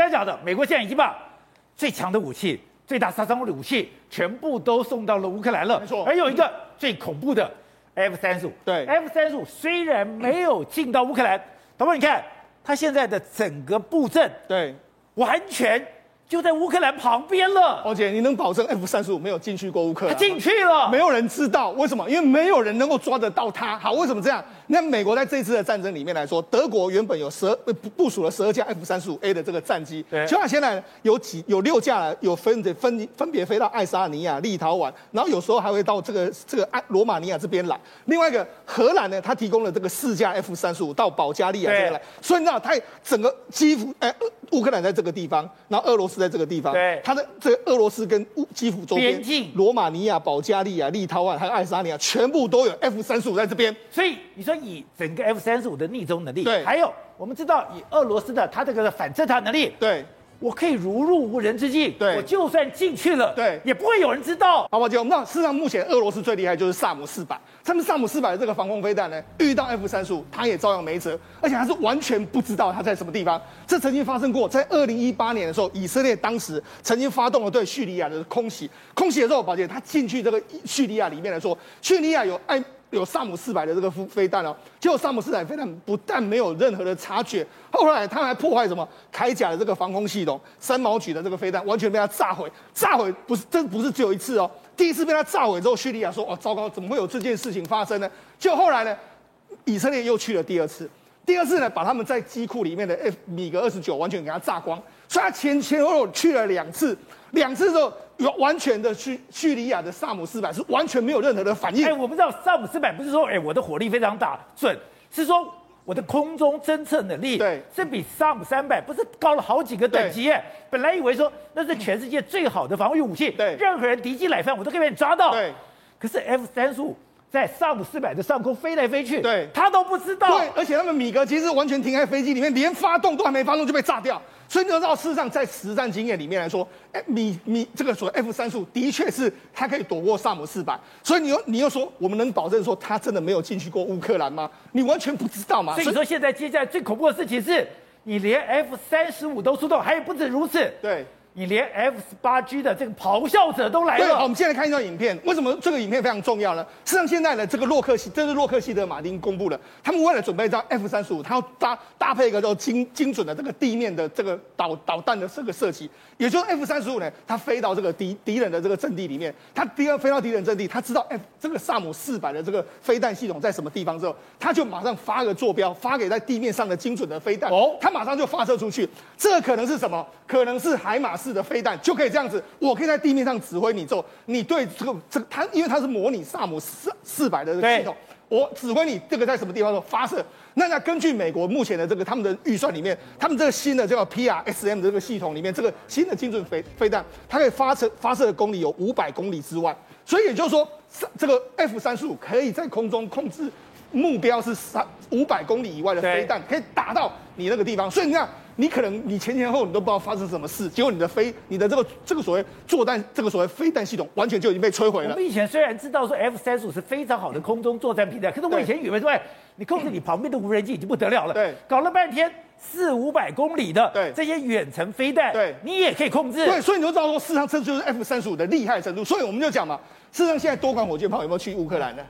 刚才讲的，美国现在已经把最强的武器、最大杀伤力的武器全部都送到了乌克兰了。没错，还有一个最恐怖的 F 三十五。对，F 三十五虽然没有进到乌克兰，导播你看，它现在的整个布阵，对，完全。就在乌克兰旁边了，而且你能保证 F 三十五没有进去过乌克兰？他进去了，没有人知道为什么？因为没有人能够抓得到他。好，为什么这样？那美国在这次的战争里面来说，德国原本有十二部署了十二架 F 三十五 A 的这个战机，对，就像现在有几有六架有分的分分别飞到爱沙尼亚、立陶宛，然后有时候还会到这个这个爱罗马尼亚这边来。另外一个荷兰呢，它提供了这个四架 F 三十五到保加利亚这边来，所以你知道，它整个基辅哎，乌克兰在这个地方，然后俄罗斯在这个地方，对。它的这个俄罗斯跟乌基辅周边，罗马尼亚、保加利亚、立陶宛还有爱沙尼亚，全部都有 F 三十五在这边。所以你说以整个 F 三十五的逆中能力，对，还有我们知道以俄罗斯的它这个反侦察能力，对。我可以如入无人之境，对，我就算进去了，对，也不会有人知道。好，宝姐，我们知道，事实上目前俄罗斯最厉害就是萨姆四百，他们萨姆四百的这个防空飞弹呢，遇到 F 三十五，它也照样没辙，而且它是完全不知道它在什么地方。这曾经发生过，在二零一八年的时候，以色列当时曾经发动了对叙利亚的空袭，空袭的时候，宝姐他进去这个叙利亚里面来说，叙利亚有爱。有萨姆四百的这个飞弹哦，结果萨姆四百飞弹不但没有任何的察觉，后来他还破坏什么？铠甲的这个防空系统，三毛举的这个飞弹完全被他炸毁，炸毁不是这不是只有一次哦，第一次被他炸毁之后，叙利亚说哦糟糕，怎么会有这件事情发生呢？就后来呢，以色列又去了第二次，第二次呢把他们在机库里面的 F 米格二十九完全给他炸光，所以他前前后后去了两次，两次之后。有完全的叙叙利亚的萨姆四百是完全没有任何的反应。哎，我不知道萨姆四百不是说，哎，我的火力非常大准，是说我的空中侦测能力对是比萨姆三百不是高了好几个等级耶。本来以为说那是全世界最好的防御武器，对，任何人敌机来犯我都可以被你抓到。对，可是 F 三十五在萨姆四百的上空飞来飞去，对，他都不知道。对，而且他们米格其实完全停在飞机里面，连发动都还没发动就被炸掉。所以你知道，事实上在实战经验里面来说，哎，米米这个所谓 F 三十五的确是它可以躲过萨姆四百。所以你又你又说，我们能保证说它真的没有进去过乌克兰吗？你完全不知道吗？所以你说现在接下来最恐怖的事情是，你连 F 三十五都出动，还有不止如此。对。你连 F 十八 G 的这个咆哮者都来了。对，好，我们现在看一段影片。为什么这个影片非常重要呢？事实际上，现在的这个洛克希，这是洛克希德马丁公布的，他们为了准备一张 F 三十五，他要搭搭配一个叫精精准的这个地面的这个导导弹的这个设计。也就是 F 三十五呢，它飞到这个敌敌人的这个阵地里面，它第二飞到敌人阵地，它知道 F 这个萨姆四百的这个飞弹系统在什么地方之后，它就马上发个坐标，发给在地面上的精准的飞弹。哦，它马上就发射出去。这可能是什么？可能是海马式的飞弹，就可以这样子，我可以在地面上指挥你之后，你对这个这个它，因为它是模拟萨姆四四百的这个系统，我指挥你这个在什么地方说发射。那那根据美国目前的这个他们的预算里面，他们这个新的叫 PRSM 的这个系统里面，这个新的精准飞飞弹，它可以发射发射的公里有五百公里之外，所以也就是说，这个 F 三十五可以在空中控制目标是三五百公里以外的飞弹，可以打到你那个地方，所以你看。你可能你前前后你都不知道发生什么事，结果你的飞你的这个这个所谓作弹这个所谓飞弹系统完全就已经被摧毁了。我们以前虽然知道说 F 三十五是非常好的空中作战平台，可是我以前以为说，你控制你旁边的无人机已经不得了了。对，搞了半天四五百公里的对这些远程飞弹，对，你也可以控制。对，所以你就知道说，事实上这就是 F 三十五的厉害程度。所以我们就讲嘛，事实上现在多管火箭炮有没有去乌克兰呢？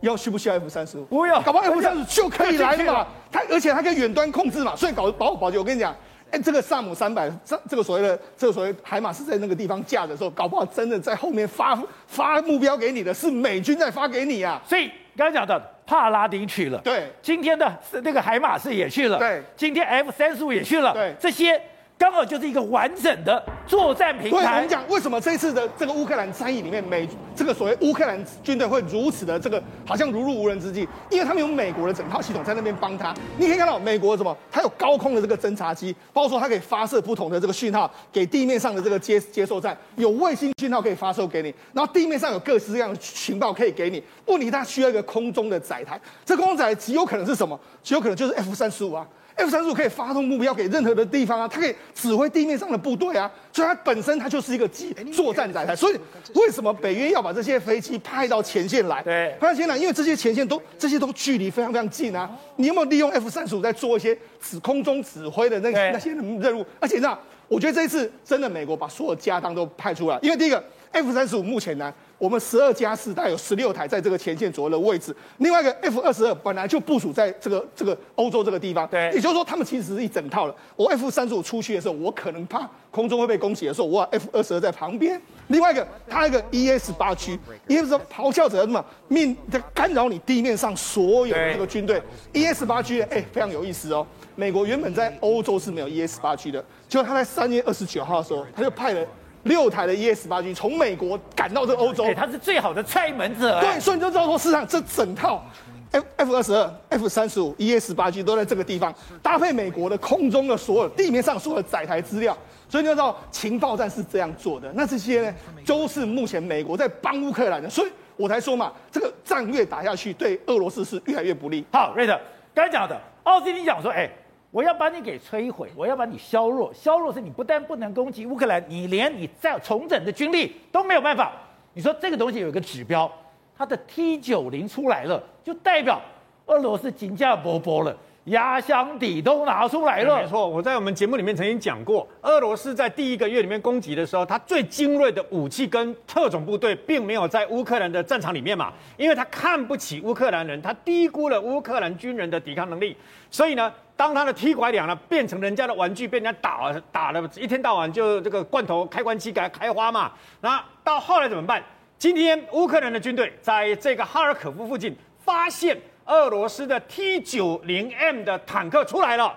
要需不需要 F 三十五？不要，搞不好 F 三十五就可以来了嘛。它而且它可以远端控制嘛，所以搞保保洁，我跟你讲。哎，这个萨姆三百，这这个所谓的这个所谓海马是在那个地方架的时候，搞不好真的在后面发发目标给你的是美军在发给你啊。所以刚才讲的帕拉丁去了，对，今天的那个海马斯也去了，对，今天 F 三十五也去了，对，这些。刚好就是一个完整的作战平台。对，我们讲为什么这次的这个乌克兰战役里面，美这个所谓乌克兰军队会如此的这个好像如入无人之境，因为他们有美国的整套系统在那边帮他。你可以看到美国什么，它有高空的这个侦察机，包括说它可以发射不同的这个讯号给地面上的这个接接收站，有卫星讯号可以发射给你，然后地面上有各式各样的情报可以给你。问题它需要一个空中的载台，这空中载极有可能是什么？极有可能就是 F 三十五啊。F 三十五可以发动目标给任何的地方啊，它可以指挥地面上的部队啊，所以它本身它就是一个机作战载台。所以为什么北约要把这些飞机派到前线来？对，派到前线来，因为这些前线都这些都距离非常非常近啊。你有没有利用 F 三十五在做一些指空中指挥的那那些任务？而且那我觉得这一次真的美国把所有家当都派出来，因为第一个 F 三十五目前呢。我们十二加四大概有十六台在这个前线左右的位置，另外一个 F 二十二本来就部署在这个这个欧洲这个地方，对，也就是说他们其实是一整套的。我 F 三十五出去的时候，我可能怕空中会被攻击的时候，我 F 二十二在旁边。另外一个，它一个 ES 八也就是说咆哮者什么命在干扰你地面上所有的这个军队。ES 八 G，哎，非常有意思哦。美国原本在欧洲是没有 ES 八 G 的，结果他在三月二十九号的时候，他就派了。六台的 ES 八 G 从美国赶到这个欧洲，它是最好的踹门者。对，所以你就知道说，市场这整套 F F 二十二、F 三十五、ES 八 G 都在这个地方，搭配美国的空中的所有、地面上所有的载台资料，所以你就知道情报战是这样做的。那这些呢，都是目前美国在帮乌克兰的，所以我才说嘛，这个战略打下去，对俄罗斯是越来越不利。好，瑞德，刚才讲的，奥斯汀讲说，哎。我要把你给摧毁，我要把你削弱。削弱是你不但不能攻击乌克兰，你连你再重整的军力都没有办法。你说这个东西有一个指标，它的 T 九零出来了，就代表俄罗斯金价薄薄了。压箱底都拿出来了。没错，我在我们节目里面曾经讲过，俄罗斯在第一个月里面攻击的时候，它最精锐的武器跟特种部队并没有在乌克兰的战场里面嘛，因为他看不起乌克兰人，他低估了乌克兰军人的抵抗能力。所以呢，当他的踢拐两呢变成人家的玩具，被人家打打了一天到晚就这个罐头开关机给他开花嘛。那到后来怎么办？今天乌克兰的军队在这个哈尔可夫附近发现。俄罗斯的 T 九零 M 的坦克出来了，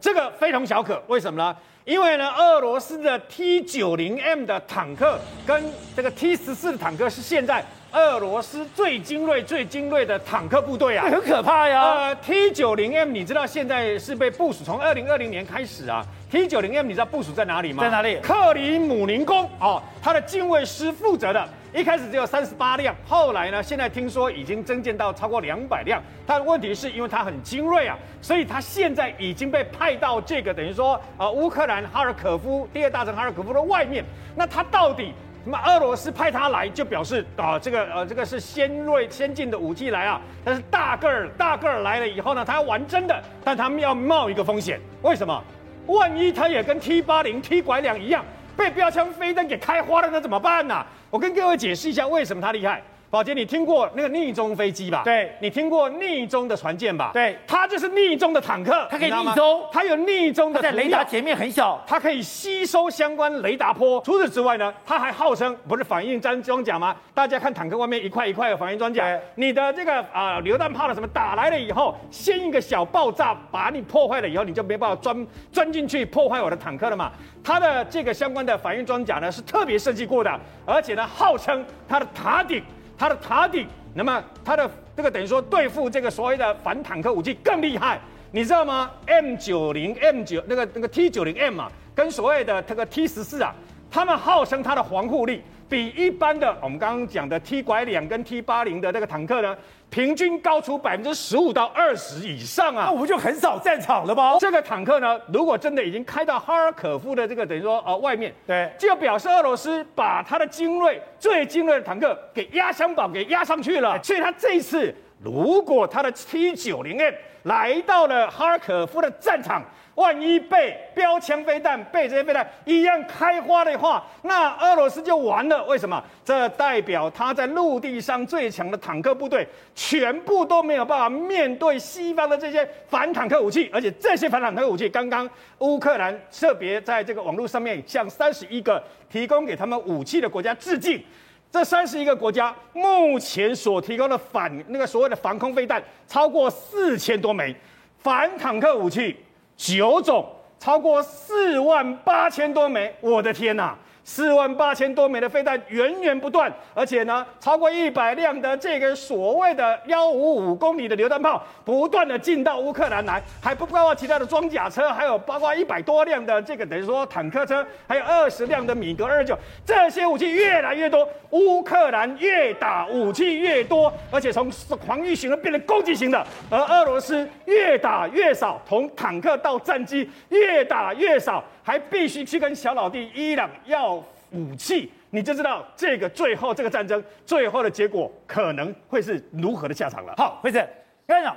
这个非同小可。为什么呢？因为呢，俄罗斯的 T 九零 M 的坦克跟这个 T 十四的坦克是现在俄罗斯最精锐、最精锐的坦克部队啊，很可怕呀。呃，T 九零 M 你知道现在是被部署，从二零二零年开始啊，T 九零 M 你知道部署在哪里吗？在哪里？克里姆林宫哦，他的近卫师负责的。一开始只有三十八辆，后来呢，现在听说已经增建到超过两百辆。但问题是因为它很精锐啊，所以它现在已经被派到这个等于说呃乌克兰哈尔可夫第二大城哈尔可夫的外面。那它到底什么？俄罗斯派它来就表示啊、这个呃这个是先锐先进的武器来啊。但是大个儿大个儿来了以后呢，他要玩真的，但他们要冒一个风险。为什么？万一他也跟 T 八零 T 拐两一样被标枪飞弹给开花了，那怎么办呢、我跟各位解释一下为什么他厉害。宝杰，你听过那个逆中飞机吧？对，你听过逆中的船舰吧？对，它就是逆中的坦克，它可以逆中，它有逆中的，在雷达前面很小，它可以吸收相关雷达波。除此之外呢，它还号称不是反应装装甲吗？大家看坦克外面一块一块的反应装甲，你的这个啊、呃、榴弹炮的什么打来了以后，先一个小爆炸把你破坏了以后，你就没办法钻钻进去破坏我的坦克了嘛。它的这个相关的反应装甲呢是特别设计过的，而且呢号称它的塔顶。它的塔顶，那么它的这个等于说对付这个所谓的反坦克武器更厉害，你知道吗？M 九零 M 九那个那个 T 九零 M 啊，跟所谓的这个 T 十四啊，他们号称它的防护力。比一般的我们刚刚讲的 T 拐两跟 T 八零的那个坦克呢，平均高出百分之十五到二十以上啊，那我们就很少战场了吧？这个坦克呢，如果真的已经开到哈尔可夫的这个等于说呃外面，对，就表示俄罗斯把它的精锐最精锐的坦克给压箱宝给压上去了。所以他这一次如果他的 T 九零 M 来到了哈尔可夫的战场。万一被标枪飞弹、被这些飞弹一样开花的话，那俄罗斯就完了。为什么？这代表他在陆地上最强的坦克部队全部都没有办法面对西方的这些反坦克武器，而且这些反坦克武器，刚刚乌克兰特别在这个网络上面向三十一个提供给他们武器的国家致敬。这三十一个国家目前所提供的反那个所谓的防空飞弹超过四千多枚，反坦克武器。九种，超过四万八千多枚，我的天哪！四万八千多枚的飞弹源源不断，而且呢，超过一百辆的这个所谓的幺五五公里的榴弹炮不断的进到乌克兰来，还不包括其他的装甲车，还有包括一百多辆的这个等于说坦克车，还有二十辆的米格二九，这些武器越来越多，乌克兰越打武器越多，而且从防御型的变成攻击型的，而俄罗斯越打越少，从坦克到战机越打越少。还必须去跟小老弟伊朗要武器，你就知道这个最后这个战争最后的结果可能会是如何的下场了。好，辉正，跟你讲，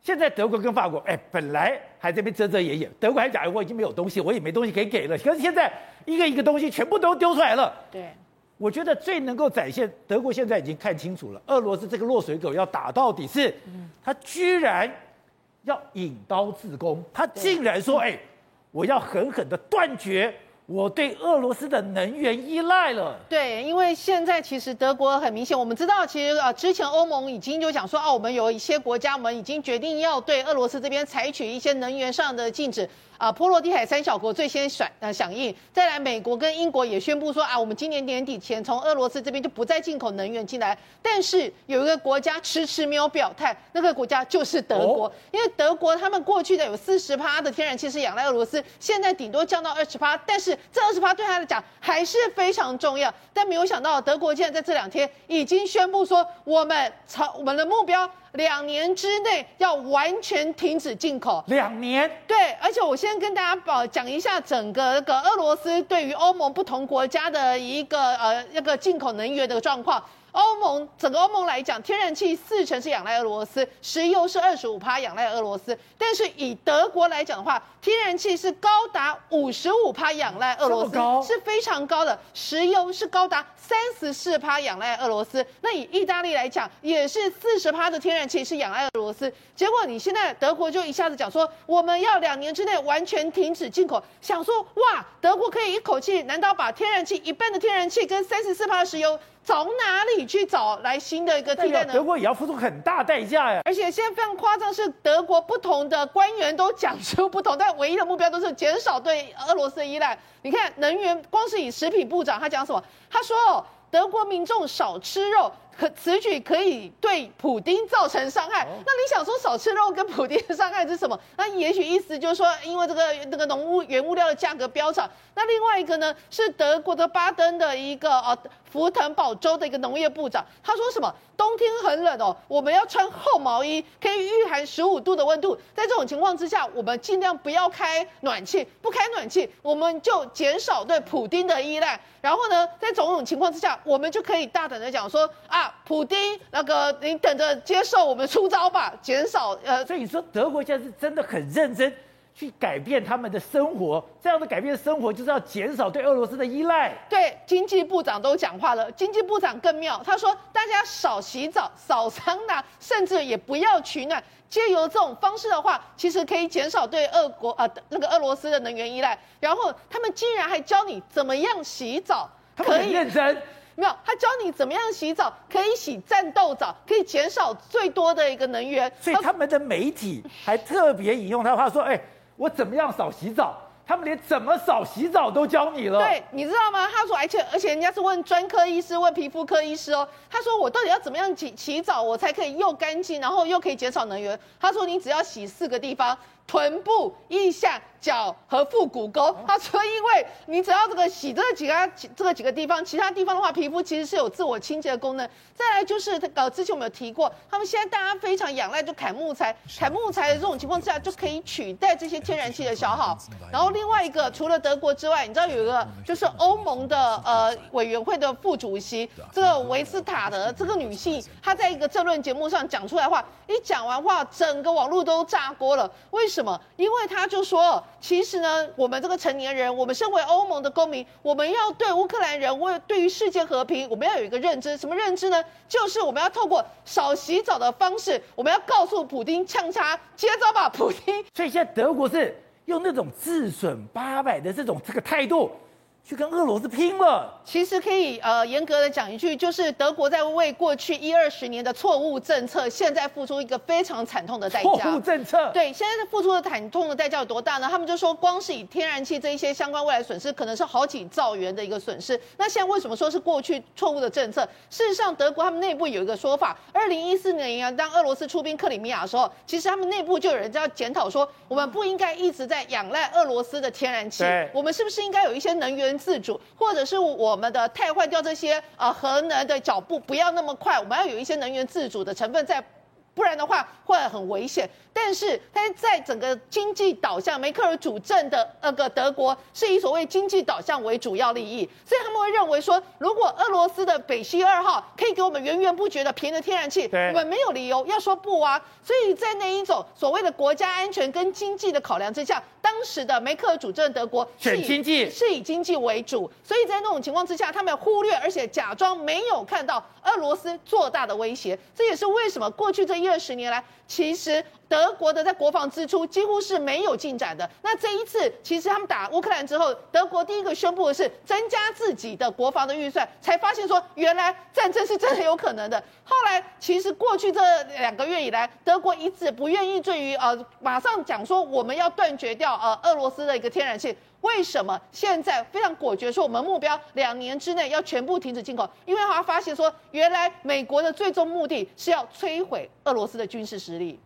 现在德国跟法国，哎，本来还在这边遮遮掩掩，德国还讲我已经没有东西，我也没东西可以给了。可是现在一个一个东西全部都丢出来了。对，我觉得最能够展现德国现在已经看清楚了，俄罗斯这个落水狗要打到底是，他居然要引刀自宫，他竟然说，哎。我要狠狠的断绝我对俄罗斯的能源依赖了。对，因为现在其实德国很明显，我们知道，其实呃，之前欧盟已经就讲说，哦，我们有一些国家，我们已经决定要对俄罗斯这边采取一些能源上的禁止。啊，波罗的海三小国最先甩呃响应，再来美国跟英国也宣布说啊，我们今年年底前从俄罗斯这边就不再进口能源进来。但是有一个国家迟迟没有表态，那个国家就是德国，哦、因为德国他们过去的有四十趴的天然气是仰赖俄罗斯，现在顶多降到二十趴，但是这二十趴对他来讲还是非常重要。但没有想到德国竟然在这两天已经宣布说，我们朝我们的目标。两年之内要完全停止进口。两年。对，而且我先跟大家保讲一下整个那个俄罗斯对于欧盟不同国家的一个呃那个进口能源的状况。欧盟整个欧盟来讲，天然气四成是仰赖俄罗斯，石油是二十五趴仰赖俄罗斯。但是以德国来讲的话，天然气是高达五十五趴仰赖俄罗斯，是非常高的。石油是高达三十四趴仰赖俄罗斯。那以意大利来讲，也是四十趴的天然气是仰赖俄罗斯。结果你现在德国就一下子讲说，我们要两年之内完全停止进口，想说哇，德国可以一口气，难道把天然气一半的天然气跟三十四趴的石油？从哪里去找来新的一个替代呢？德国也要付出很大代价呀！而且现在非常夸张，是德国不同的官员都讲出不同，但唯一的目标都是减少对俄罗斯的依赖。你看，能源光是以食品部长他讲什么？他说，德国民众少吃肉。可此举可以对普丁造成伤害。那你想说少吃肉跟普丁的伤害是什么？那也许意思就是说，因为这个那个农物原物料的价格飙涨。那另外一个呢，是德国的巴登的一个呃福腾堡州的一个农业部长，他说什么？冬天很冷哦，我们要穿厚毛衣，可以御寒十五度的温度。在这种情况之下，我们尽量不要开暖气，不开暖气，我们就减少对普丁的依赖。然后呢，在种种情况之下，我们就可以大胆的讲说啊，普丁那个，你等着接受我们出招吧，减少呃。所以你说德国现在是真的很认真去改变他们的生活，这样的改变生活就是要减少对俄罗斯的依赖。对，经济部长都讲话了，经济部长更妙，他说大家少洗澡、少桑拿，甚至也不要取暖，借由这种方式的话，其实可以减少对俄国呃那个俄罗斯的能源依赖。然后他们竟然还教你怎么样洗澡，可以认真。没有，他教你怎么样洗澡，可以洗战斗澡，可以减少最多的一个能源。所以他们的媒体还特别引用他的话说：“哎，我怎么样少洗澡？他们连怎么少洗澡都教你了。”对，你知道吗？他说，而且而且人家是问专科医师，问皮肤科医师哦。他说，我到底要怎么样洗洗澡，我才可以又干净，然后又可以减少能源？他说，你只要洗四个地方：臀部、腋下。脚和腹股沟，他说，因为你只要这个洗这几个这个几个地方，其他地方的话，皮肤其实是有自我清洁的功能。再来就是，呃，之前我们有提过，他们现在大家非常仰赖就砍木材，砍木材的这种情况之下，就可以取代这些天然气的消耗。然后另外一个，除了德国之外，你知道有一个就是欧盟的呃委员会的副主席，这个维斯塔德这个女性，她在一个政论节目上讲出来话，一讲完话，整个网络都炸锅了。为什么？因为她就说。其实呢，我们这个成年人，我们身为欧盟的公民，我们要对乌克兰人，为对于世界和平，我们要有一个认知。什么认知呢？就是我们要透过少洗澡的方式，我们要告诉普京呛茶，接招吧，普京。所以现在德国是用那种自损八百的这种这个态度，去跟俄罗斯拼了。其实可以呃严格的讲一句，就是德国在为过去一二十年的错误政策，现在付出一个非常惨痛的代价。错误政策。对，现在付出的惨痛的代价有多大呢？他们就说，光是以天然气这一些相关未来损失，可能是好几兆元的一个损失。那现在为什么说是过去错误的政策？事实上，德国他们内部有一个说法，二零一四年啊，当俄罗斯出兵克里米亚的时候，其实他们内部就有人在检讨说，我们不应该一直在仰赖俄罗斯的天然气，我们是不是应该有一些能源自主，或者是我们的汰换掉这些啊、呃、核能的脚步不要那么快，我们要有一些能源自主的成分在，不然的话会很危险。但是，但是在整个经济导向，梅克尔主政的那个德国是以所谓经济导向为主要利益，所以他们会认为说，如果俄罗斯的北溪二号可以给我们源源不绝的便宜的天然气，我们没有理由要说不啊。所以在那一种所谓的国家安全跟经济的考量之下，当时的梅克尔主政德国是以经济是以经济为主，所以在那种情况之下，他们忽略而且假装没有看到俄罗斯做大的威胁。这也是为什么过去这一二十年来，其实。德国的在国防支出几乎是没有进展的。那这一次，其实他们打乌克兰之后，德国第一个宣布的是增加自己的国防的预算，才发现说原来战争是真的有可能的。后来，其实过去这两个月以来，德国一直不愿意对于呃马上讲说我们要断绝掉呃俄罗斯的一个天然气。为什么现在非常果决说我们目标两年之内要全部停止进口？因为他发现说原来美国的最终目的是要摧毁俄罗斯的军事实力。